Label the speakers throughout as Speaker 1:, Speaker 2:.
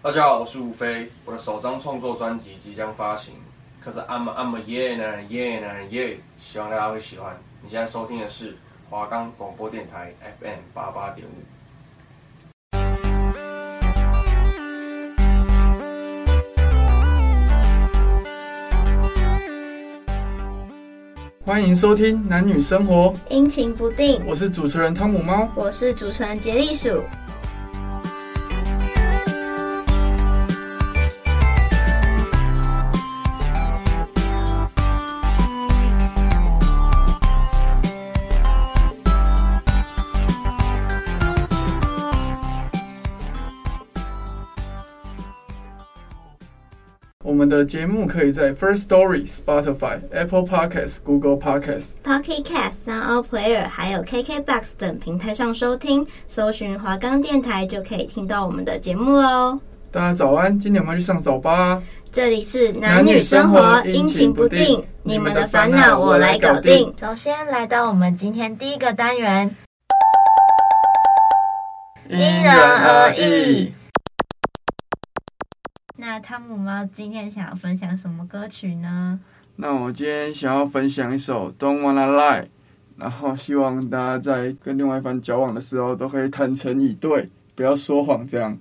Speaker 1: 大家好，我是吴飞，我的首张创作专辑即将发行，可是 I'm I'm a yeah 男人 yeah 男人 yeah，希望大家会喜欢。你现在收听的是华冈广播电台 FM 八八点五。
Speaker 2: 欢迎收听男女生活，
Speaker 3: 阴晴不定。
Speaker 2: 我是主持人汤姆猫，
Speaker 3: 我是主持人杰利鼠。
Speaker 2: 的节目可以在 First Story、Spotify、Apple Podcasts、Google Podcasts、
Speaker 3: Pocket Cast、Sound Player 还有 KKBox 等平台上收听，搜寻华冈电台就可以听到我们的节目喽。
Speaker 2: 大家早安，今天我们要去上早八。
Speaker 3: 这里是男女生活阴晴不定，你们的烦恼我来搞定。首先来到我们今天第一个单元，因人而异。那汤姆猫今天想要分享什么歌曲呢？
Speaker 2: 那我今天想要分享一首《Don't Wanna Lie》，然后希望大家在跟另外一方交往的时候都可以坦诚以对，不要说谎，这样。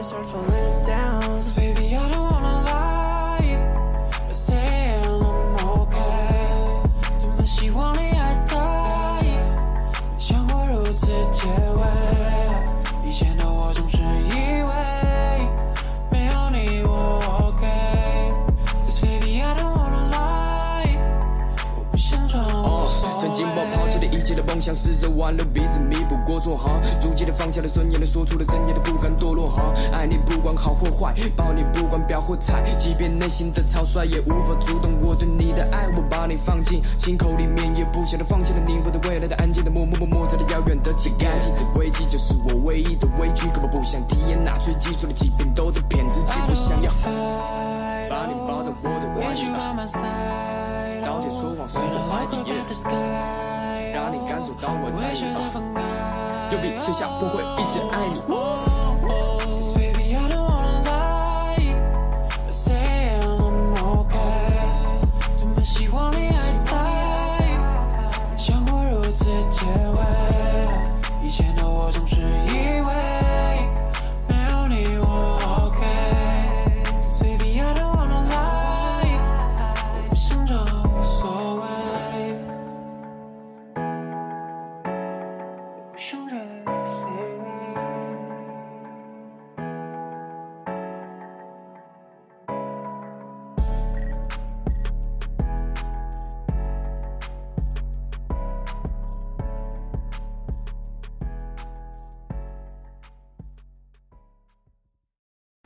Speaker 2: I start falling down.
Speaker 4: 想试着挽留彼此，弥补过错哈。如今的放下了尊严的，说出了真言的，不甘堕落哈。爱你不管好或坏，抱你不管表或态，即便内心的草率，也无法阻挡我对你的爱。我把你放进心口里面，也不晓得放下了你，我的未来的安静的默默默默在的遥远的情感。心的危机就是我唯一的畏惧，根本不想体验那最基础的疾病，都在骗自己。我想要把你抱在我的怀里，刀剑说谎是我爱你。让你感受到我在意，用笔写下不会一直爱你。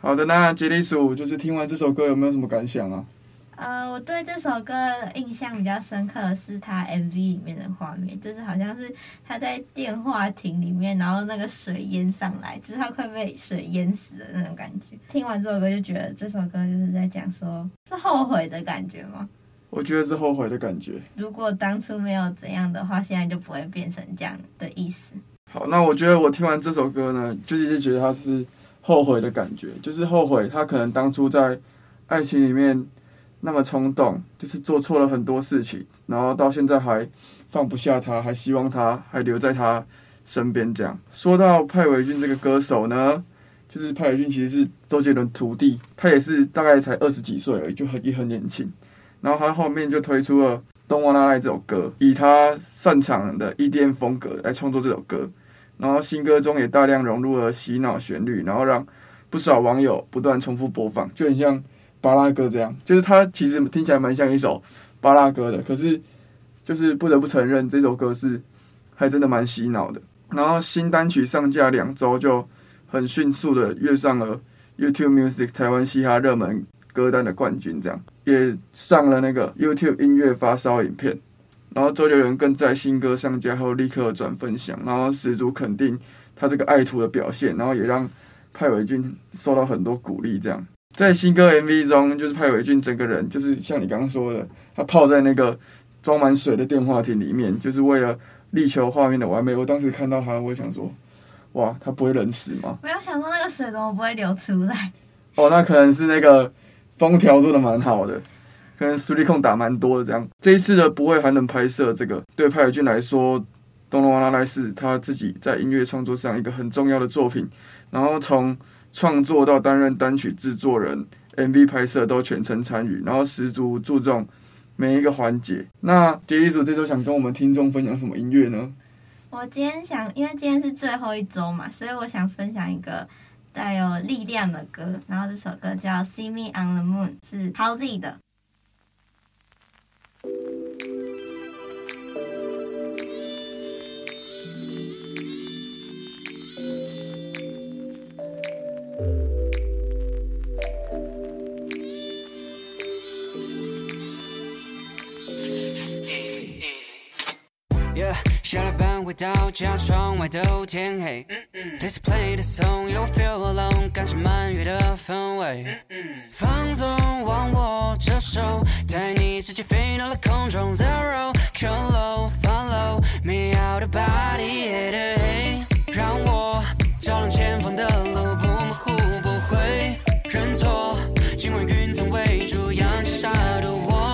Speaker 2: 好的，那杰利鼠就是听完这首歌有没有什么感想啊？
Speaker 3: 呃，我对这首歌印象比较深刻的是他 MV 里面的画面，就是好像是他在电话亭里面，然后那个水淹上来，就是他快被水淹死的那种感觉。听完这首歌就觉得这首歌就是在讲说，是后悔的感觉吗？
Speaker 2: 我觉得是后悔的感觉。
Speaker 3: 如果当初没有怎样的话，现在就不会变成这样的意思。
Speaker 2: 好，那我觉得我听完这首歌呢，就一直觉得他是。后悔的感觉，就是后悔他可能当初在爱情里面
Speaker 5: 那么冲动，就是做错了很多事情，然后到现在还放不下他，还希望他还留在他身边。这样说到派伟俊这个歌手呢，就是派伟俊其实是周杰伦徒弟，他也是大概才二十几岁而已，就很也很年轻。然后他后面就推出了《Don't Wanna Lie》这首歌，以他擅长的 EDM 风格来创作这首歌。然后新歌中也大量融入了洗脑旋律，然后让不少网友不断重复播放，就很像巴拉歌这样。就是他其实听起来蛮像一首巴拉歌的，可是就是不得不承认这首歌是还真的蛮洗脑的。然后新单曲上架两周就很迅速的跃上了 YouTube Music 台湾嘻哈热门歌单的冠军，这样也上了那个 YouTube 音乐发烧影片。然后周杰伦更在新歌上架后立刻转分享，然后十足肯定他这个爱徒的表现，然后也让派伟俊受到很多鼓励。这样在新歌 MV 中，就是派伟俊整个人就是像你刚刚说的，他泡在那个装满水的电话亭里面，就是为了力求画面的完美。我当时看到他，我想说，哇，他不会冷死吗？
Speaker 3: 没有想说那个水怎么不会流出来？
Speaker 5: 哦，那可能是那个封条做的蛮好的。可能实力控打蛮多的，这样这一次的不会还能拍摄这个，对派伟俊来说，《Don't Wanna Lie》是他自己在音乐创作上一个很重要的作品。然后从创作到担任单曲制作人、MV 拍摄都全程参与，然后十足注重每一个环节。那杰尼组这周想跟我们听众分享什么音乐呢？
Speaker 3: 我今天想，因为今天是最后一周嘛，所以我想分享一个带有力量的歌。然后这首歌叫《See Me on the Moon》，是 Howzy 的。
Speaker 6: 到家，窗外都天黑。Please play the song, you feel alone，感受满月的氛围。放纵忘我这首，带你直接飞到了空中。Zero, low, follow me out of body, yeah, 让我照亮前方的路，不模糊，不会认错。今晚云层围住，阳下的我。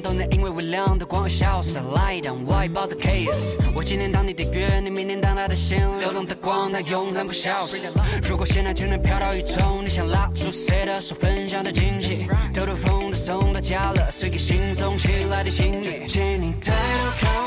Speaker 6: 都能因为微亮的光而消失。Light down, wipe out the chaos。我今天当你的月，你明天当他的星。流动的光，它永恒不消失。如果现在就能飘到宇宙，你想拉住谁的手，分享的惊喜？兜兜风的送到家了，谁给心松起来的心情？请你抬头看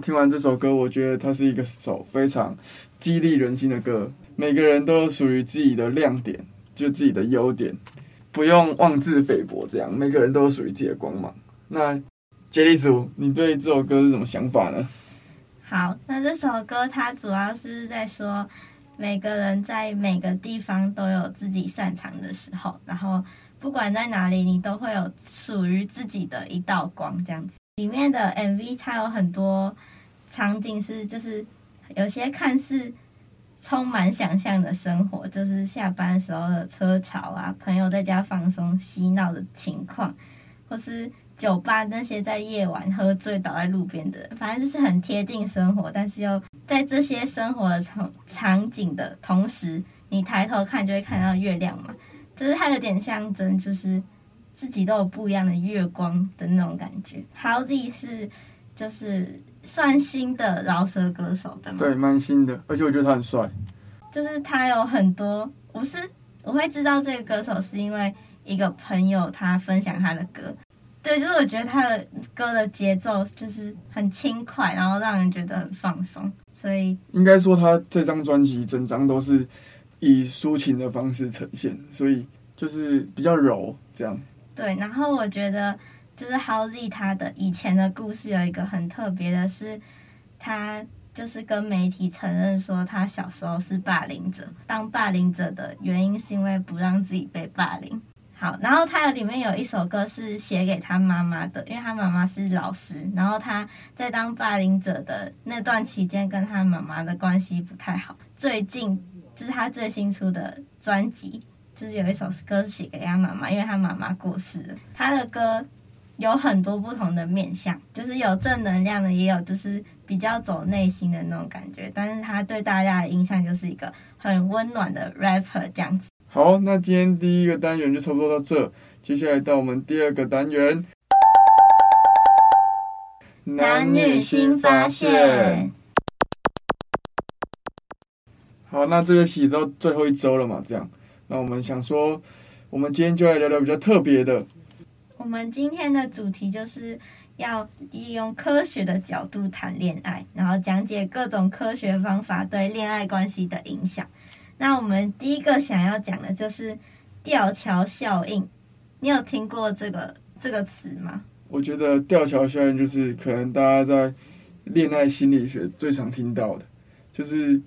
Speaker 5: 听完这首歌，我觉得它是一个首非常激励人心的歌。每个人都有属于自己的亮点，就自己的优点，不用妄自菲薄，这样每个人都有属于自己的光芒。那杰利族，你对这首歌是什么想法呢？
Speaker 3: 好，那这首歌它主要是在说，每个人在每个地方都有自己擅长的时候，然后不管在哪里，你都会有属于自己的一道光，这样子。里面的 MV 它有很多场景是，就是有些看似。充满想象的生活，就是下班时候的车潮啊，朋友在家放松嬉闹的情况，或是酒吧那些在夜晚喝醉倒在路边的人，反正就是很贴近生活，但是又在这些生活的场场景的同时，你抬头看就会看到月亮嘛，就是它有点象征，就是自己都有不一样的月光的那种感觉。Halsey 是就是。算新的饶舌歌手对吗？
Speaker 5: 对，蛮新的，而且我觉得他很帅。
Speaker 3: 就是他有很多，我是我会知道这个歌手是因为一个朋友他分享他的歌。对，就是我觉得他的歌的节奏就是很轻快，然后让人觉得很放松。所以
Speaker 5: 应该说他这张专辑整张都是以抒情的方式呈现，所以就是比较柔这样。
Speaker 3: 对，然后我觉得。就是 Halsey 他的以前的故事有一个很特别的是，他就是跟媒体承认说他小时候是霸凌者，当霸凌者的原因是因为不让自己被霸凌。好，然后他里面有一首歌是写给他妈妈的，因为他妈妈是老师，然后他在当霸凌者的那段期间跟他妈妈的关系不太好。最近就是他最新出的专辑，就是有一首歌是写给他妈妈，因为他妈妈过世了，他的歌。有很多不同的面向，就是有正能量的，也有就是比较走内心的那种感觉。但是他对大家的印象就是一个很温暖的 rapper 这样子。
Speaker 5: 好，那今天第一个单元就差不多到这，接下来到我们第二个单元，
Speaker 3: 男女新发现。
Speaker 5: 好，那这个戏到最后一周了嘛？这样，那我们想说，我们今天就来聊聊比较特别的。
Speaker 3: 我们今天的主题就是要利用科学的角度谈恋爱，然后讲解各种科学方法对恋爱关系的影响。那我们第一个想要讲的就是吊桥效应。你有听过这个这个词吗？
Speaker 5: 我觉得吊桥效应就是可能大家在恋爱心理学最常听到的，就是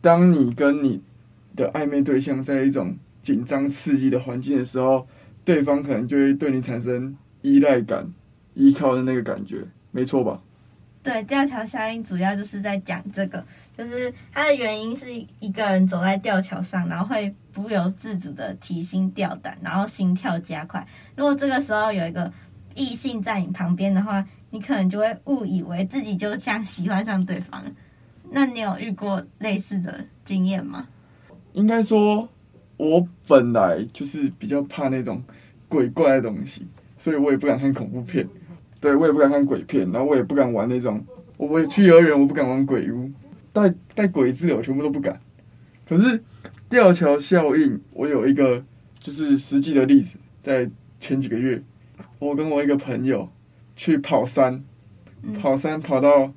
Speaker 5: 当你跟你的暧昧对象在一种紧张刺激的环境的时候。对方可能就会对你产生依赖感、依靠的那个感觉，没错吧？
Speaker 3: 对，吊桥效应主要就是在讲这个，就是它的原因是一个人走在吊桥上，然后会不由自主的提心吊胆，然后心跳加快。如果这个时候有一个异性在你旁边的话，你可能就会误以为自己就像喜欢上对方了。那你有遇过类似的经验吗？
Speaker 5: 应该说。我本来就是比较怕那种鬼怪的东西，所以我也不敢看恐怖片。对，我也不敢看鬼片，然后我也不敢玩那种。我也去幼儿园，我不敢玩鬼屋，带带鬼字的，我全部都不敢。可是吊桥效应，我有一个就是实际的例子，在前几个月，我跟我一个朋友去跑山，跑山跑到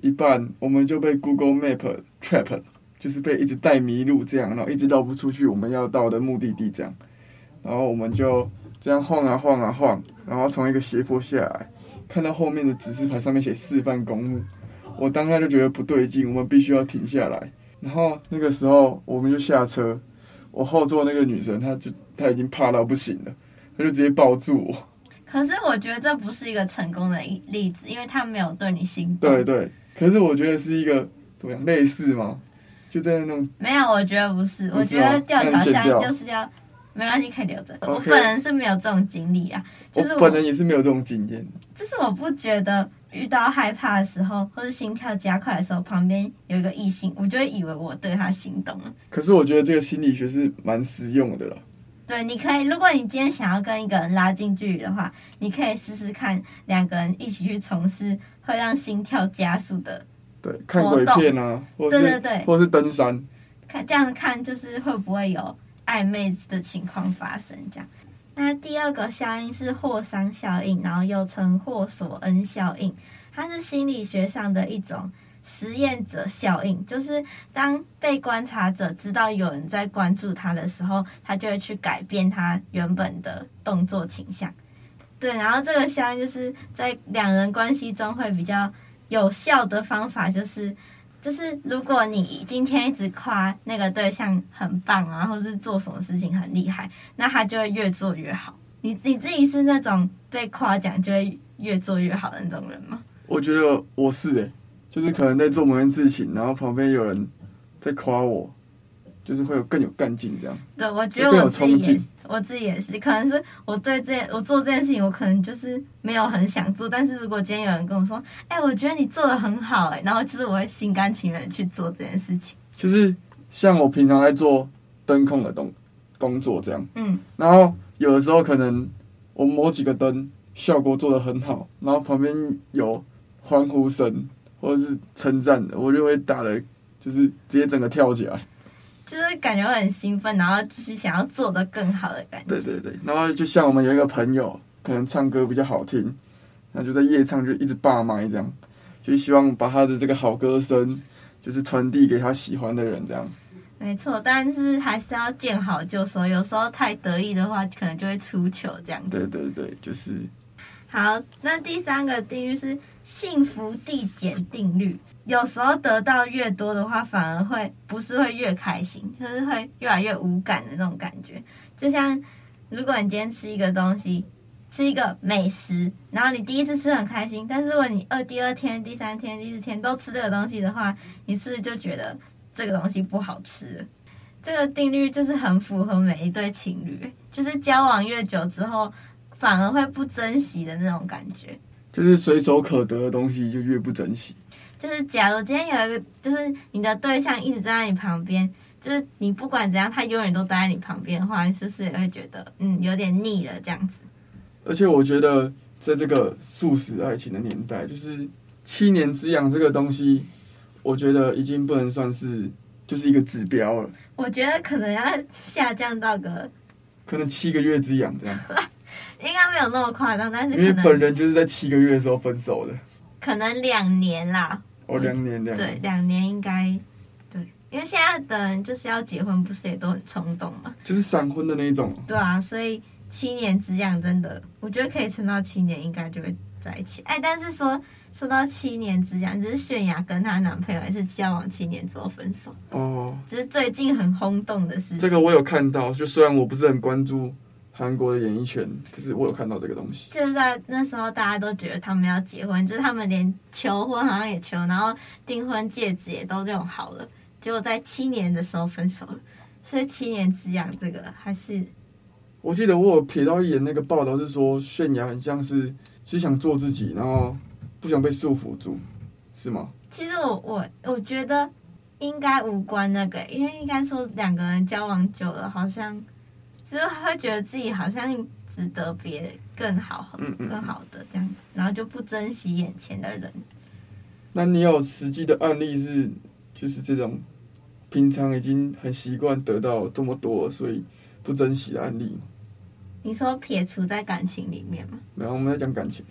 Speaker 5: 一半，我们就被 Google Map trap 了。就是被一直带迷路这样，然后一直绕不出去我们要到的目的地这样，然后我们就这样晃啊晃啊晃，然后从一个斜坡下来，看到后面的指示牌上面写示范公路，我当下就觉得不对劲，我们必须要停下来。然后那个时候我们就下车，我后座那个女生她就她已经怕到不行了，她就直接抱住我。
Speaker 3: 可是我觉得这不是一个成功的例子，因为她没有对你心动。
Speaker 5: 对对，可是我觉得是一个怎么样类似吗？就在那种
Speaker 3: 没有，我觉得不是，我觉得吊桥效应就是要没关系，可以留着。Okay. 我本人是没有这种经历啊，就是我，
Speaker 5: 我本人也是没有这种经验。
Speaker 3: 就是我不觉得遇到害怕的时候，或是心跳加快的时候，旁边有一个异性，我就会以为我对他心动了。
Speaker 5: 可是我觉得这个心理学是蛮实用的了。
Speaker 3: 对，你可以，如果你今天想要跟一个人拉近距离的话，你可以试试看两个人一起去从事会让心跳加速的。
Speaker 5: 对，看鬼片啊，
Speaker 3: 对对对，
Speaker 5: 或是登山，
Speaker 3: 看这样看就是会不会有暧昧的情况发生这样。那第二个效应是霍桑效应，然后又称霍索恩效应，它是心理学上的一种实验者效应，就是当被观察者知道有人在关注他的时候，他就会去改变他原本的动作倾向。对，然后这个效应就是在两人关系中会比较有效的方法，就是就是如果你今天一直夸那个对象很棒啊，或者是做什么事情很厉害，那他就会越做越好。你你自己是那种被夸奖就会越做越好的那种人吗？
Speaker 5: 我觉得我是诶、就是可能在做某件事情，然后旁边有人在夸我。就是会有更有干劲这样。
Speaker 3: 对，我觉得我自己也，我自己也是，可能是我对这我做这件事情，我可能就是没有很想做。但是如果今天有人跟我说，哎、欸，我觉得你做的很好，哎，然后就是我会心甘情愿去做这件事情。
Speaker 5: 就是像我平常在做灯控的东工作这样，
Speaker 3: 嗯，
Speaker 5: 然后有的时候可能我某几个灯效果做的很好，然后旁边有欢呼声或者是称赞的，我就会打的，就是直接整个跳起来。
Speaker 3: 就是感觉会很兴奋，然后就是想要做的更好的感觉。
Speaker 5: 对对对，然后就像我们有一个朋友，可能唱歌比较好听，那就在夜唱就一直霸麦这样，就希望把他的这个好歌声，就是传递给他喜欢的人这样。
Speaker 3: 没错，但是还是要见好就收，有时候太得意的话，可能就会出糗这样子。
Speaker 5: 对对对，就是。
Speaker 3: 好，那第三个定律是幸福递减定律。有时候得到越多的话，反而会不是会越开心，就是会越来越无感的那种感觉。就像如果你今天吃一个东西，吃一个美食，然后你第一次吃很开心，但是如果你二第二天、第三天、第四天都吃这个东西的话，你是不是就觉得这个东西不好吃？这个定律就是很符合每一对情侣，就是交往越久之后，反而会不珍惜的那种感觉。
Speaker 5: 就是随手可得的东西就越不珍惜。
Speaker 3: 就是假如今天有一个，就是你的对象一直站在你旁边，就是你不管怎样，他永远都待在你旁边的话，你是不是也会觉得嗯有点腻了这样子？
Speaker 5: 而且我觉得在这个速食爱情的年代，就是七年之痒这个东西，我觉得已经不能算是就是一个指标了。
Speaker 3: 我觉得可能要下降到个
Speaker 5: 可能七个月之痒这样，
Speaker 3: 应该没有那么夸张，但是
Speaker 5: 因为本人就是在七个月的时候分手的，
Speaker 3: 可能两年啦。
Speaker 5: 哦，两年，两年，
Speaker 3: 对，两年应该，对，因为现在的人就是要结婚，不是也都很冲动嘛？
Speaker 5: 就是闪婚的那一种。
Speaker 3: 对啊，所以七年之痒真的，我觉得可以撑到七年，应该就会在一起。哎，但是说说到七年之痒，就是泫雅跟她男朋友也是交往七年之后分手。
Speaker 5: 哦，
Speaker 3: 就是最近很轰动的事情。
Speaker 5: 这个我有看到，就虽然我不是很关注。韩国的演艺圈，可是我有看到这个东西。
Speaker 3: 就是在那时候，大家都觉得他们要结婚，就是他们连求婚好像也求，然后订婚戒指也都用好了，结果在七年的时候分手了。所以七年之痒这个还是……
Speaker 5: 我记得我有瞥到一眼那个报道，是说泫雅很像是只想做自己，然后不想被束缚住，是吗？
Speaker 3: 其实我我我觉得应该无关那个，因为应该说两个人交往久了，好像。就是会觉得自己好像值得别更好、
Speaker 5: 嗯嗯
Speaker 3: 更好的这样子，然后就不珍惜眼前的人。
Speaker 5: 那你有实际的案例是，就是这种平常已经很习惯得到这么多，所以不珍惜的案例？
Speaker 3: 你说撇除在感情里面吗？
Speaker 5: 没有，我们在讲感情。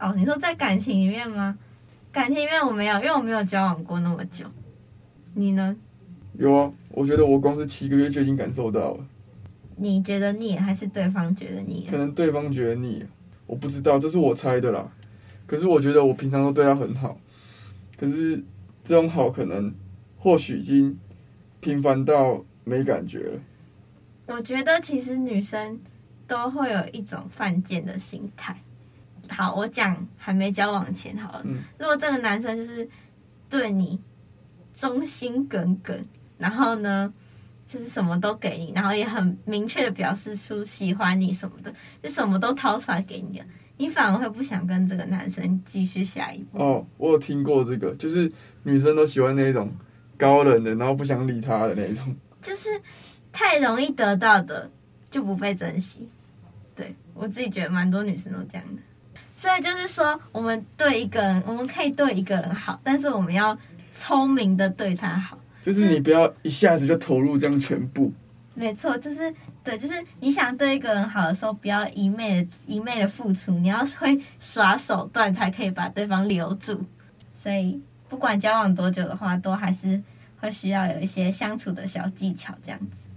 Speaker 3: 哦，你说在感情里面吗？感情里面我没有，因为我没有交往过那么久。你呢？
Speaker 5: 有啊，我觉得我光是七个月就已经感受到了。
Speaker 3: 你觉得腻，还是对方觉得腻？
Speaker 5: 可能对方觉得腻，我不知道，这是我猜的啦。可是我觉得我平常都对他很好，可是这种好可能或许已经频繁到没感觉了。
Speaker 3: 我觉得其实女生都会有一种犯贱的心态。好，我讲还没交往前好了。
Speaker 5: 嗯。
Speaker 3: 如果这个男生就是对你忠心耿耿，然后呢？就是什么都给你，然后也很明确的表示出喜欢你什么的，就什么都掏出来给你了，你反而会不想跟这个男生继续下一步。
Speaker 5: 哦，我有听过这个，就是女生都喜欢那种高冷的，然后不想理他的那种。
Speaker 3: 就是太容易得到的就不被珍惜。对，我自己觉得蛮多女生都这样的。所以就是说，我们对一个人，我们可以对一个人好，但是我们要聪明的对他好。
Speaker 5: 就是你不要一下子就投入这样全部。
Speaker 3: 没错，就是对，就是你想对一个人好的时候，不要一昧的、一昧的付出，你要会耍手段才可以把对方留住。所以不管交往多久的话，都还是会需要有一些相处的小技巧这样子。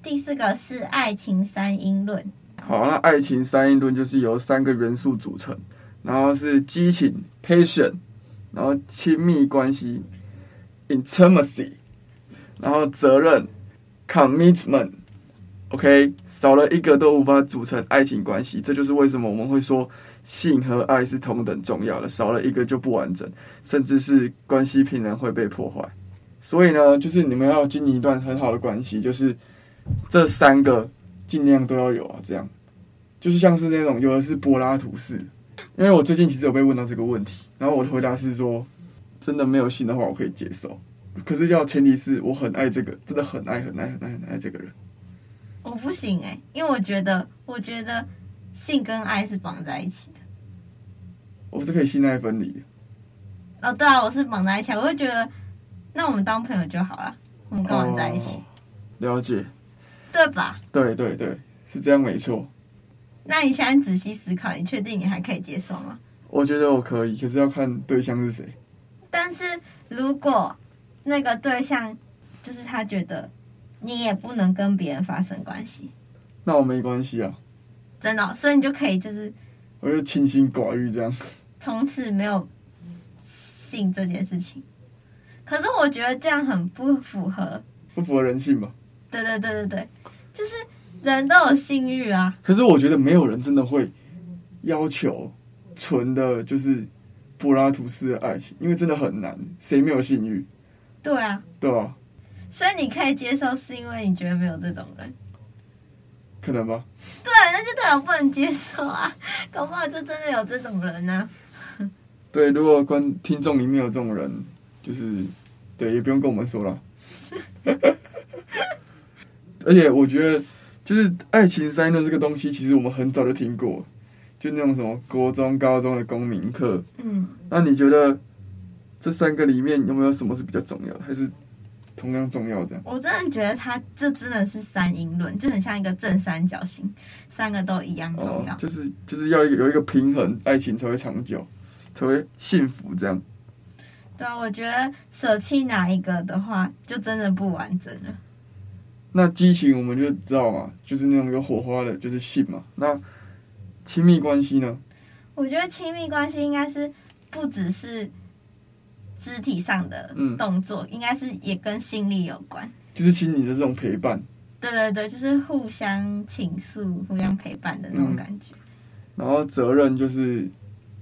Speaker 3: 第四个是爱情三因论。
Speaker 5: 好，那爱情三因论就是由三个元素组成，然后是激情 （passion），然后亲密关系 （intimacy），然后责任 （commitment）。OK，少了一个都无法组成爱情关系，这就是为什么我们会说性和爱是同等重要的，少了一个就不完整，甚至是关系平衡会被破坏。所以呢，就是你们要经营一段很好的关系，就是这三个尽量都要有啊，这样就是像是那种有的是柏拉图式，因为我最近其实有被问到这个问题，然后我的回答是说，真的没有性的话我可以接受，可是要前提是我很爱这个，真的很爱很爱很爱很爱这个人。
Speaker 3: 我不行哎、欸，因为我觉得，我觉得性跟爱是绑在一起的。
Speaker 5: 我是可以性爱分离的。
Speaker 3: 哦，对啊，我是绑在一起，我就觉得，那我们当朋友就好了，我们干嘛在一起？
Speaker 5: 哦，了解，
Speaker 3: 对吧？
Speaker 5: 对对对，是这样没错。
Speaker 3: 那你现在仔细思考，你确定你还可以接受吗？
Speaker 5: 我觉得我可以，可是要看对象是谁。
Speaker 3: 但是如果那个对象就是他觉得。你也不能跟别人发生关系，
Speaker 5: 那我没关系啊，
Speaker 3: 真的、哦，所以你就可以就是，
Speaker 5: 我就清心寡欲这样，
Speaker 3: 从此没有性这件事情。可是我觉得这样很不符合，
Speaker 5: 不符合人性吧？
Speaker 3: 对对对对对，就是人都有性欲啊。
Speaker 5: 可是我觉得没有人真的会要求纯的，就是柏拉图式的爱情，因为真的很难，谁没有性欲？
Speaker 3: 对啊，
Speaker 5: 对啊。
Speaker 3: 所以你可以接受，是因为你觉得没有这种人，
Speaker 5: 可能吧？
Speaker 3: 对，那就代表不能接受啊！搞不好就真的有这种人呢、啊。
Speaker 5: 对，如果观听众里面有这种人，就是对，也不用跟我们说了。而且我觉得，就是爱情三因论这个东西，其实我们很早就听过，就那种什么国中、高中的公民课。嗯，那你觉得这三个里面有没有什么是比较重要的？还是？同样重要，这样。我
Speaker 3: 真的觉得它就真的是三因论，就很像一个正三角形，三个都一样重要。
Speaker 5: 哦、就是就是要有一个平衡，爱情才会长久，才会幸福，这样。
Speaker 3: 对啊，我觉得舍弃哪一个的话，就真的不完整了。
Speaker 5: 那激情我们就知道嘛，就是那种有火花的，就是性嘛。那亲密关系呢？
Speaker 3: 我觉得亲密关系应该是不只是。肢体上的动作，嗯、应该是也跟心理有关，
Speaker 5: 就是心理的这种陪伴。
Speaker 3: 对对对，就是互相倾诉、互相陪伴的那种感觉。
Speaker 5: 嗯、然后责任就是，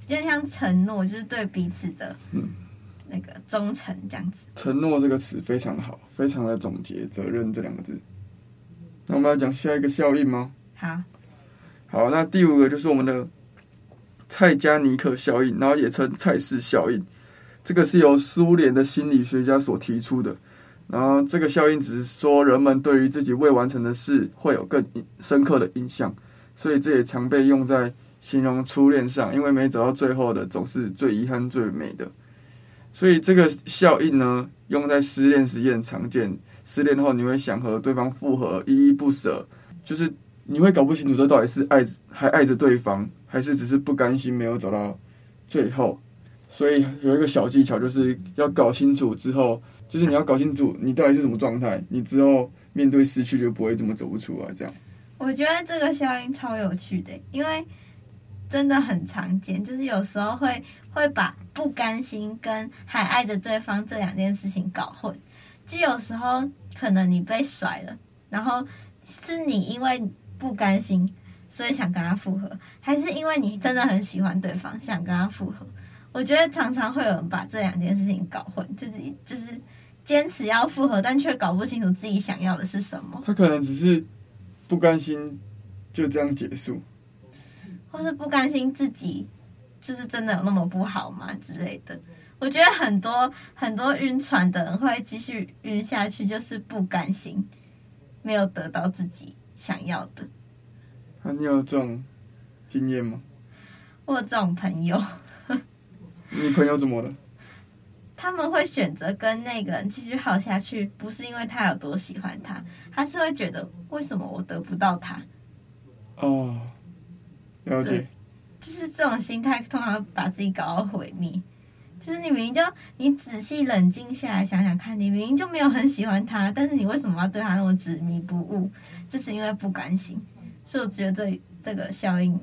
Speaker 3: 就像承诺，就是对彼此的，嗯，那个忠诚这样子。
Speaker 5: 承诺这个词非常好，非常的总结责任这两个字。那我们要讲下一个效应吗？
Speaker 3: 好，
Speaker 5: 好，那第五个就是我们的蔡加尼克效应，然后也称蔡氏效应。这个是由苏联的心理学家所提出的，然后这个效应只是说人们对于自己未完成的事会有更深刻的印象，所以这也常被用在形容初恋上，因为没走到最后的总是最遗憾、最美的。所以这个效应呢，用在失恋时也很常见。失恋后你会想和对方复合，依依不舍，就是你会搞不清楚这到底是爱还爱着对方，还是只是不甘心没有走到最后。所以有一个小技巧，就是要搞清楚之后，就是你要搞清楚你到底是什么状态，你之后面对失去就不会这么走不出来。这样，
Speaker 3: 我觉得这个效应超有趣的，因为真的很常见，就是有时候会会把不甘心跟还爱着对方这两件事情搞混。就有时候可能你被甩了，然后是你因为不甘心，所以想跟他复合，还是因为你真的很喜欢对方，想跟他复合？我觉得常常会有人把这两件事情搞混，就是就是坚持要复合，但却搞不清楚自己想要的是什么。
Speaker 5: 他可能只是不甘心就这样结束，
Speaker 3: 或是不甘心自己就是真的有那么不好吗之类的。我觉得很多很多晕船的人会继续晕下去，就是不甘心没有得到自己想要的。
Speaker 5: 那、啊、你有这种经验吗？
Speaker 3: 我有这种朋友。
Speaker 5: 你朋友怎么了？
Speaker 3: 他们会选择跟那个人继续耗下去，不是因为他有多喜欢他，他是会觉得为什么我得不到他？
Speaker 5: 哦，了解。
Speaker 3: 就是这种心态，通常把自己搞到毁灭。就是你明明就你仔细冷静下来想想看，你明明就没有很喜欢他，但是你为什么要对他那么执迷不悟？就是因为不甘心。所以我觉得这这个效应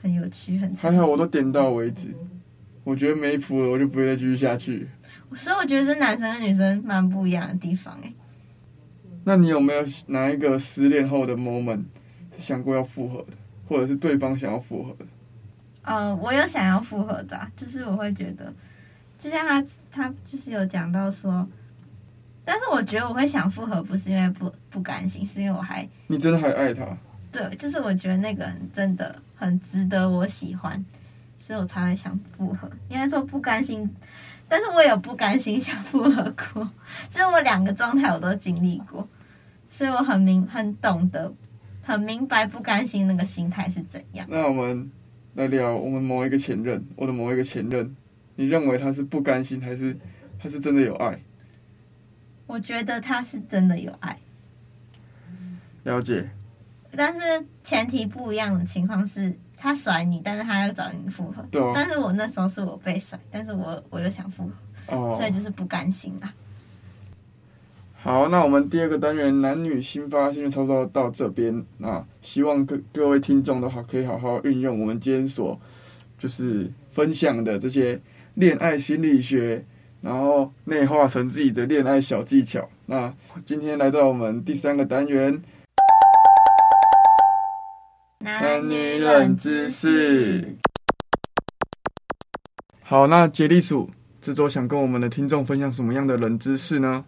Speaker 3: 很有趣，很
Speaker 5: 还好我都点到为止。我觉得没谱了，我就不会再继续下去。
Speaker 3: 所以我觉得这男生跟女生蛮不一样的地方哎。
Speaker 5: 那你有没有哪一个失恋后的 moment 是想过要复合的，或者是对方想要复合的？
Speaker 3: 呃，我有想要复合的啊，就是我会觉得。就像他，他就是有讲到说，但是我觉得我会想复合，不是因为不不甘心，是因为我还
Speaker 5: 你真的还爱他？
Speaker 3: 对，就是我觉得那个人真的很值得我喜欢，所以我才会想复合。应该说不甘心，但是我有不甘心 想复合过，就是我两个状态我都经历过，所以我很明很懂得，很明白不甘心那个心态是怎样。
Speaker 5: 那我们来聊我们某一个前任，我的某一个前任。你认为他是不甘心，还是他是真的有爱？
Speaker 3: 我觉得他是真的有爱。
Speaker 5: 了解。
Speaker 3: 但是前提不一样的情况是，他甩你，但是他要找你复合。
Speaker 5: 对啊。
Speaker 3: 但是我那时候是我被甩，但是我我又想复合，哦，所以就是不甘心啦。
Speaker 5: 好，那我们第二个单元男女新发现就差不多到这边。那希望各各位听众的话，可以好好运用我们今天所就是分享的这些。恋爱心理学，然后内化成自己的恋爱小技巧。那今天来到我们第三个单元，男女冷知识。好，那杰利鼠这周想跟我们的听众分享什么样的冷知识呢？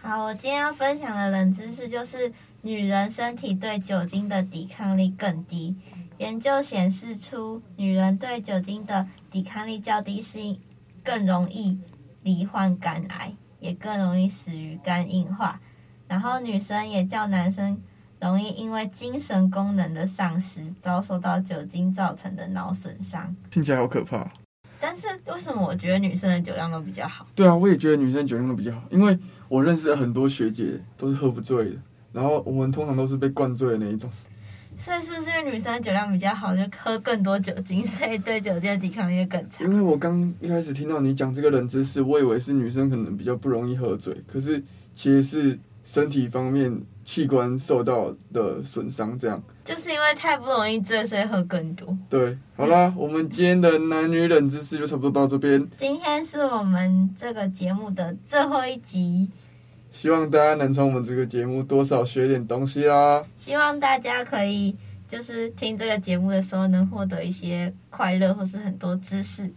Speaker 3: 好，我今天要分享的冷知识就是，女人身体对酒精的抵抗力更低。研究显示出，女人对酒精的抵抗力较低，是因更容易罹患肝癌，也更容易死于肝硬化。然后女生也较男生容易因为精神功能的丧失，遭受到酒精造成的脑损伤。
Speaker 5: 听起来好可怕。
Speaker 3: 但是为什么我觉得女生的酒量都比较好？
Speaker 5: 对啊，我也觉得女生酒量都比较好，因为我认识了很多学姐都是喝不醉的，然后我们通常都是被灌醉的那一种。
Speaker 3: 所以是不是因为女生的酒量比较好，就喝更多酒精，所以对酒精的抵抗力更强？
Speaker 5: 因为我刚一开始听到你讲这个冷知识，我以为是女生可能比较不容易喝醉，可是其实是身体方面器官受到的损伤，这样。
Speaker 3: 就是因为太不容易醉，所以喝更多。
Speaker 5: 对，好啦，嗯，我们今天的男女冷知识就差不多到这边。
Speaker 3: 今天是我们这个节目的最后一集。
Speaker 5: 希望大家能从我们这个节目多少学点东西啦！
Speaker 3: 希望大家可以就是听这个节目的时候能获得一些快乐或是很多知识。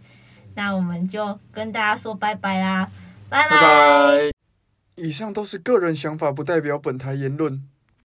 Speaker 3: 那我们就跟大家说拜拜啦，拜拜！
Speaker 5: 以上都是个人想法，不代表本台言论。